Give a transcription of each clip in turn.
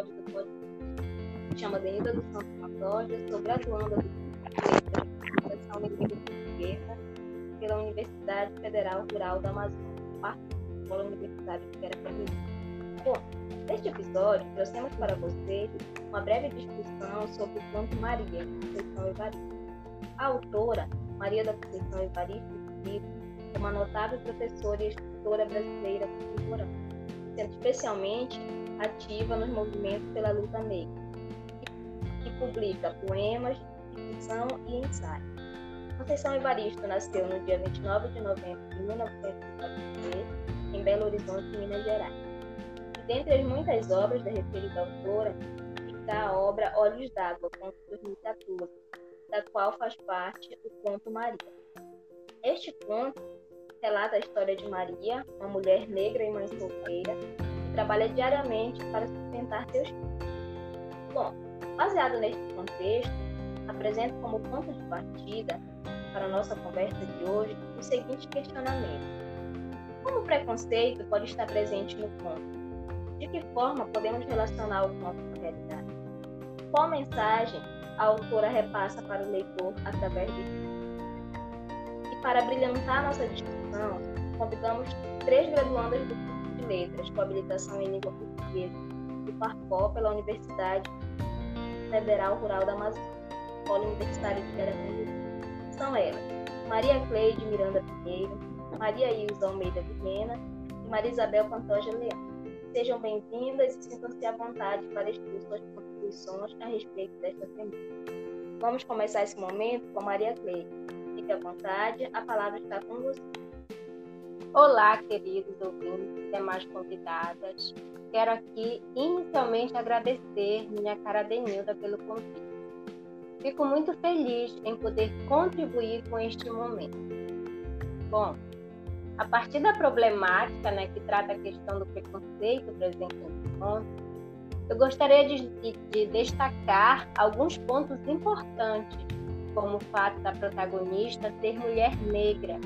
episódio do podcast. Me chamo Denilda do Santo Matógia, sou graduanda do Educação Língua Portuguesa pela Universidade Federal Rural da Amazônia, parte da Escola Universitária de Queracaminho. Bom, neste episódio, trouxemos para vocês uma breve discussão sobre o conto Maria, de Conceição Evaristo. A autora, Maria da Conceição Evaristo, é uma notável professora e escritora brasileira contemporânea sendo especialmente ativa nos movimentos pela luta negra, que publica poemas, ficção e ensaio. Conceição Evaristo nasceu no dia 29 de novembro de 1943, em Belo Horizonte, Minas Gerais. E dentre as muitas obras da referida autora, está a obra Olhos d'Água, conto 2014, da qual faz parte o Conto Maria. Este conto relata a história de Maria, uma mulher negra e mãe solteira, trabalha diariamente para sustentar seus filhos. Bom, baseado neste contexto, apresento como ponto de partida para a nossa conversa de hoje o seguinte questionamento. Como o preconceito pode estar presente no conto? De que forma podemos relacionar o conto com a realidade? Qual mensagem a autora repassa para o leitor através de para brilhantar nossa discussão, convidamos três graduandas do Letras com habilitação em língua portuguesa do Parcó pela Universidade Federal Rural da Amazônia, Polo Universitário de Guaratinguetá. São elas Maria Cleide Miranda Pinheiro, Maria Ilza Almeida Vilhena e Maria Isabel Pantoja Leão. Sejam bem-vindas e sintam-se à vontade para expor suas contribuições a respeito desta semana. Vamos começar esse momento com Maria Cleide Fique à vontade, a palavra está com você. Olá, queridos ouvintes e demais convidadas. Quero aqui inicialmente agradecer minha cara Denilda pelo convite. Fico muito feliz em poder contribuir com este momento. Bom, a partir da problemática né, que trata a questão do preconceito presente no conto, eu gostaria de, de destacar alguns pontos importantes como o fato da protagonista ser mulher negra,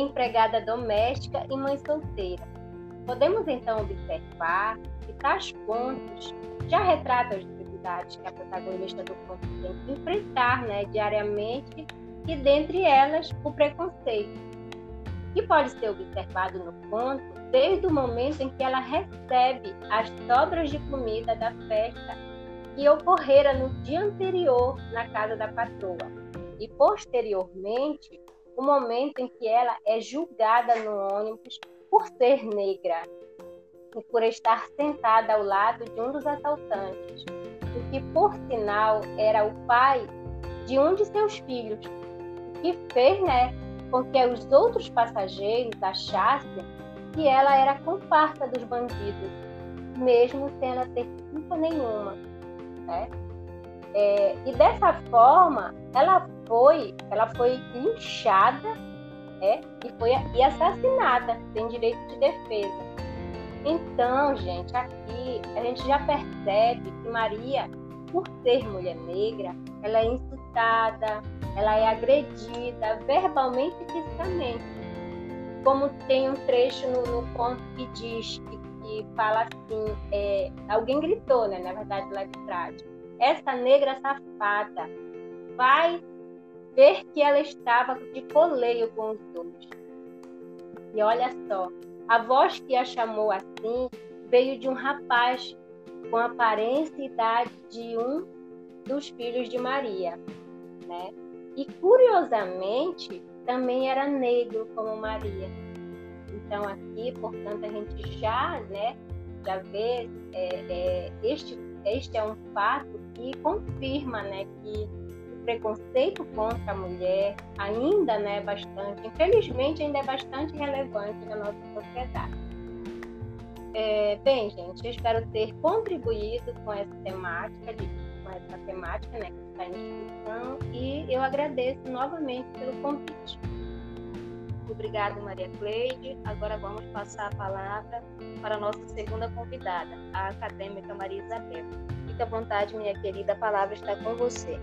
empregada doméstica e mãe solteira. Podemos então observar que tais pontos já retratam as dificuldades que a protagonista do conto tem que enfrentar né, diariamente e, dentre elas, o preconceito, que pode ser observado no conto desde o momento em que ela recebe as sobras de comida da festa que ocorrera no dia anterior na casa da patroa e posteriormente o momento em que ela é julgada no ônibus por ser negra e por estar sentada ao lado de um dos assaltantes, o que por sinal era o pai de um de seus filhos, que fez, né, com que os outros passageiros achassem que ela era comparsa dos bandidos, mesmo sem ela ter culpa nenhuma né? É, e dessa forma, ela foi, ela foi linchada né? e foi e assassinada sem direito de defesa. Então, gente, aqui a gente já percebe que Maria, por ser mulher negra, ela é insultada, ela é agredida verbalmente e fisicamente. Como tem um trecho no, no conto que diz que que fala assim, é, alguém gritou, né, na verdade, lá de trás, essa negra safada vai ver que ela estava de coleio com os dois. E olha só, a voz que a chamou assim veio de um rapaz com aparência e idade de um dos filhos de Maria, né? E curiosamente também era negro como Maria. Então aqui, portanto, a gente já, né, já vê é, é, este este é um fato que confirma, né, que preconceito contra a mulher ainda, né, é bastante, infelizmente, ainda é bastante relevante na nossa sociedade. É, bem, gente, eu espero ter contribuído com essa temática, com essa temática, né, que está em discussão, e eu agradeço novamente pelo convite. Obrigada, Maria Cleide. Agora vamos passar a palavra para a nossa segunda convidada, a acadêmica Maria Isabel. Fique à vontade, minha querida, a palavra está com você.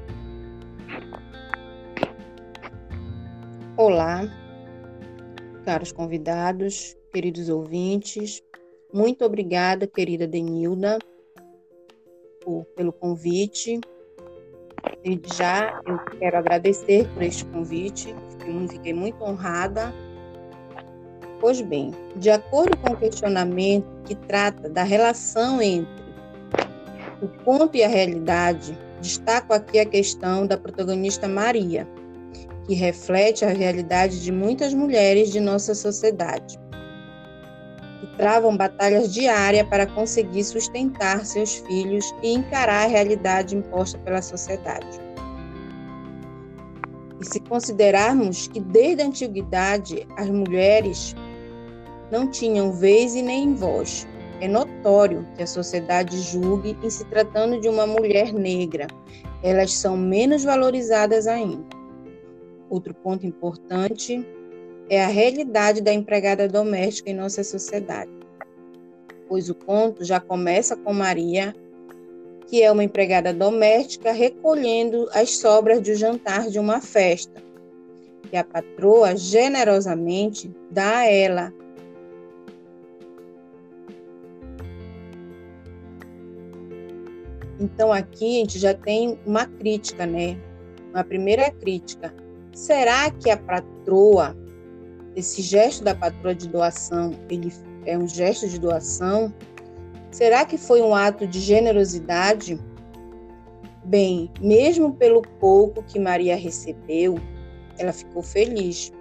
Olá, caros convidados, queridos ouvintes. Muito obrigada, querida Denilda, por, pelo convite. Desde já eu quero agradecer por este convite, fiquei muito honrada. Pois bem, de acordo com o questionamento que trata da relação entre o conto e a realidade, destaco aqui a questão da protagonista Maria, que reflete a realidade de muitas mulheres de nossa sociedade, que travam batalhas diárias para conseguir sustentar seus filhos e encarar a realidade imposta pela sociedade. E se considerarmos que desde a antiguidade as mulheres não tinham vez e nem voz, é notório que a sociedade julgue em se tratando de uma mulher negra, elas são menos valorizadas ainda. Outro ponto importante é a realidade da empregada doméstica em nossa sociedade, pois o conto já começa com Maria, que é uma empregada doméstica recolhendo as sobras do jantar de uma festa, que a patroa generosamente dá a ela. Então aqui a gente já tem uma crítica, né? Uma primeira crítica Será que a patroa, esse gesto da patroa de doação, ele é um gesto de doação? Será que foi um ato de generosidade? Bem, mesmo pelo pouco que Maria recebeu, ela ficou feliz,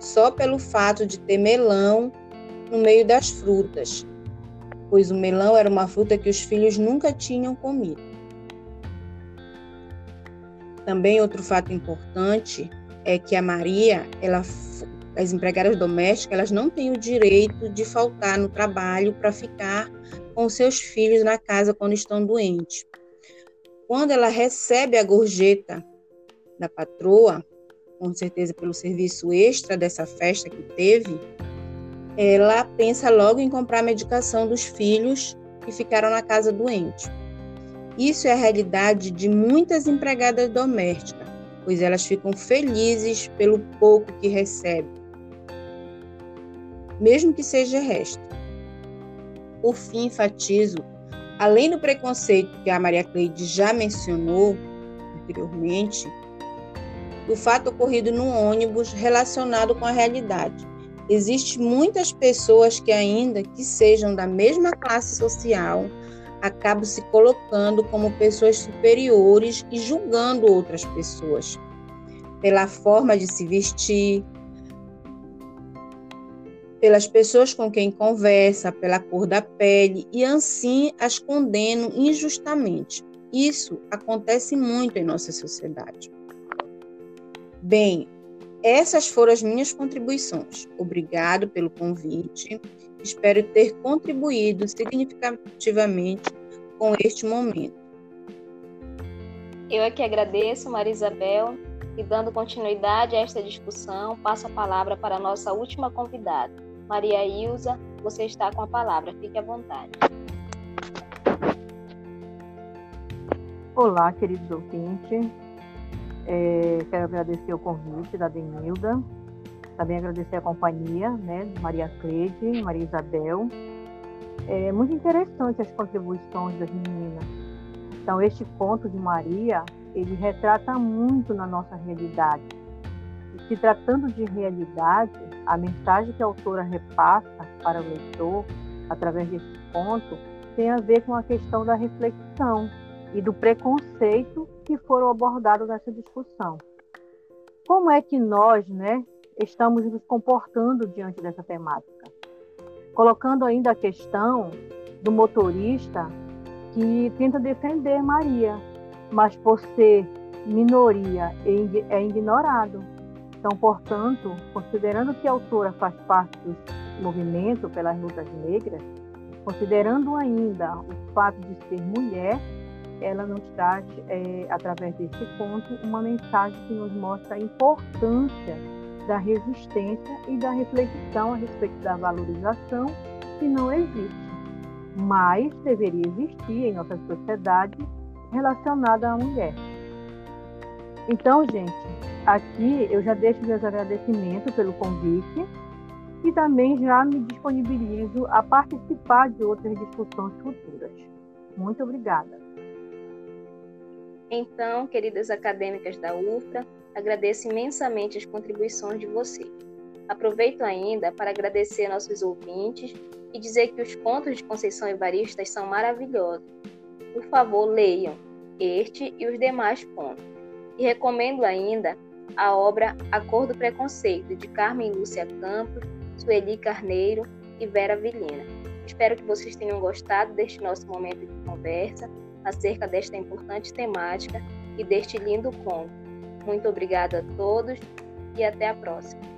só pelo fato de ter melão no meio das frutas, pois o melão era uma fruta que os filhos nunca tinham comido. Também outro fato importante é que a Maria, ela, as empregadas domésticas, elas não têm o direito de faltar no trabalho para ficar com seus filhos na casa quando estão doentes. Quando ela recebe a gorjeta da patroa, com certeza pelo serviço extra dessa festa que teve, ela pensa logo em comprar a medicação dos filhos que ficaram na casa doente. Isso é a realidade de muitas empregadas domésticas pois elas ficam felizes pelo pouco que recebem, mesmo que seja resto. Por fim, enfatizo, além do preconceito que a Maria Cleide já mencionou anteriormente, do fato ocorrido no ônibus relacionado com a realidade. Existem muitas pessoas que ainda que sejam da mesma classe social, acabam se colocando como pessoas superiores e julgando outras pessoas pela forma de se vestir, pelas pessoas com quem conversa, pela cor da pele e assim as condenam injustamente. Isso acontece muito em nossa sociedade. Bem, essas foram as minhas contribuições. Obrigado pelo convite. Espero ter contribuído significativamente com este momento. Eu é que agradeço, Maria Isabel, e dando continuidade a esta discussão, passo a palavra para a nossa última convidada, Maria Ilza. Você está com a palavra, fique à vontade. Olá, queridos ouvintes. É, quero agradecer o convite da Denilda também agradecer a companhia né, de Maria Cleide, Maria Isabel. É muito interessante as contribuições das meninas. Então, este conto de Maria, ele retrata muito na nossa realidade. E se tratando de realidade, a mensagem que a autora repassa para o leitor, através desse conto, tem a ver com a questão da reflexão e do preconceito que foram abordados nessa discussão. Como é que nós, né, estamos nos comportando diante dessa temática. Colocando ainda a questão do motorista que tenta defender Maria, mas por ser minoria é ignorado. Então, portanto, considerando que a autora faz parte do movimento pelas lutas negras, considerando ainda o fato de ser mulher, ela nos traz, é, através desse conto, uma mensagem que nos mostra a importância da resistência e da reflexão a respeito da valorização que não existe, mas deveria existir em nossa sociedade relacionada à mulher. Então, gente, aqui eu já deixo meus agradecimentos pelo convite e também já me disponibilizo a participar de outras discussões futuras. Muito obrigada. Então, queridas acadêmicas da UFRA, agradeço imensamente as contribuições de vocês. Aproveito ainda para agradecer nossos ouvintes e dizer que os contos de Conceição Evaristas são maravilhosos. Por favor, leiam este e os demais contos. E recomendo ainda a obra A Cor do Preconceito, de Carmen Lúcia Campos, Sueli Carneiro e Vera Vilhena. Espero que vocês tenham gostado deste nosso momento de conversa acerca desta importante temática e deste lindo conto. Muito obrigada a todos e até a próxima.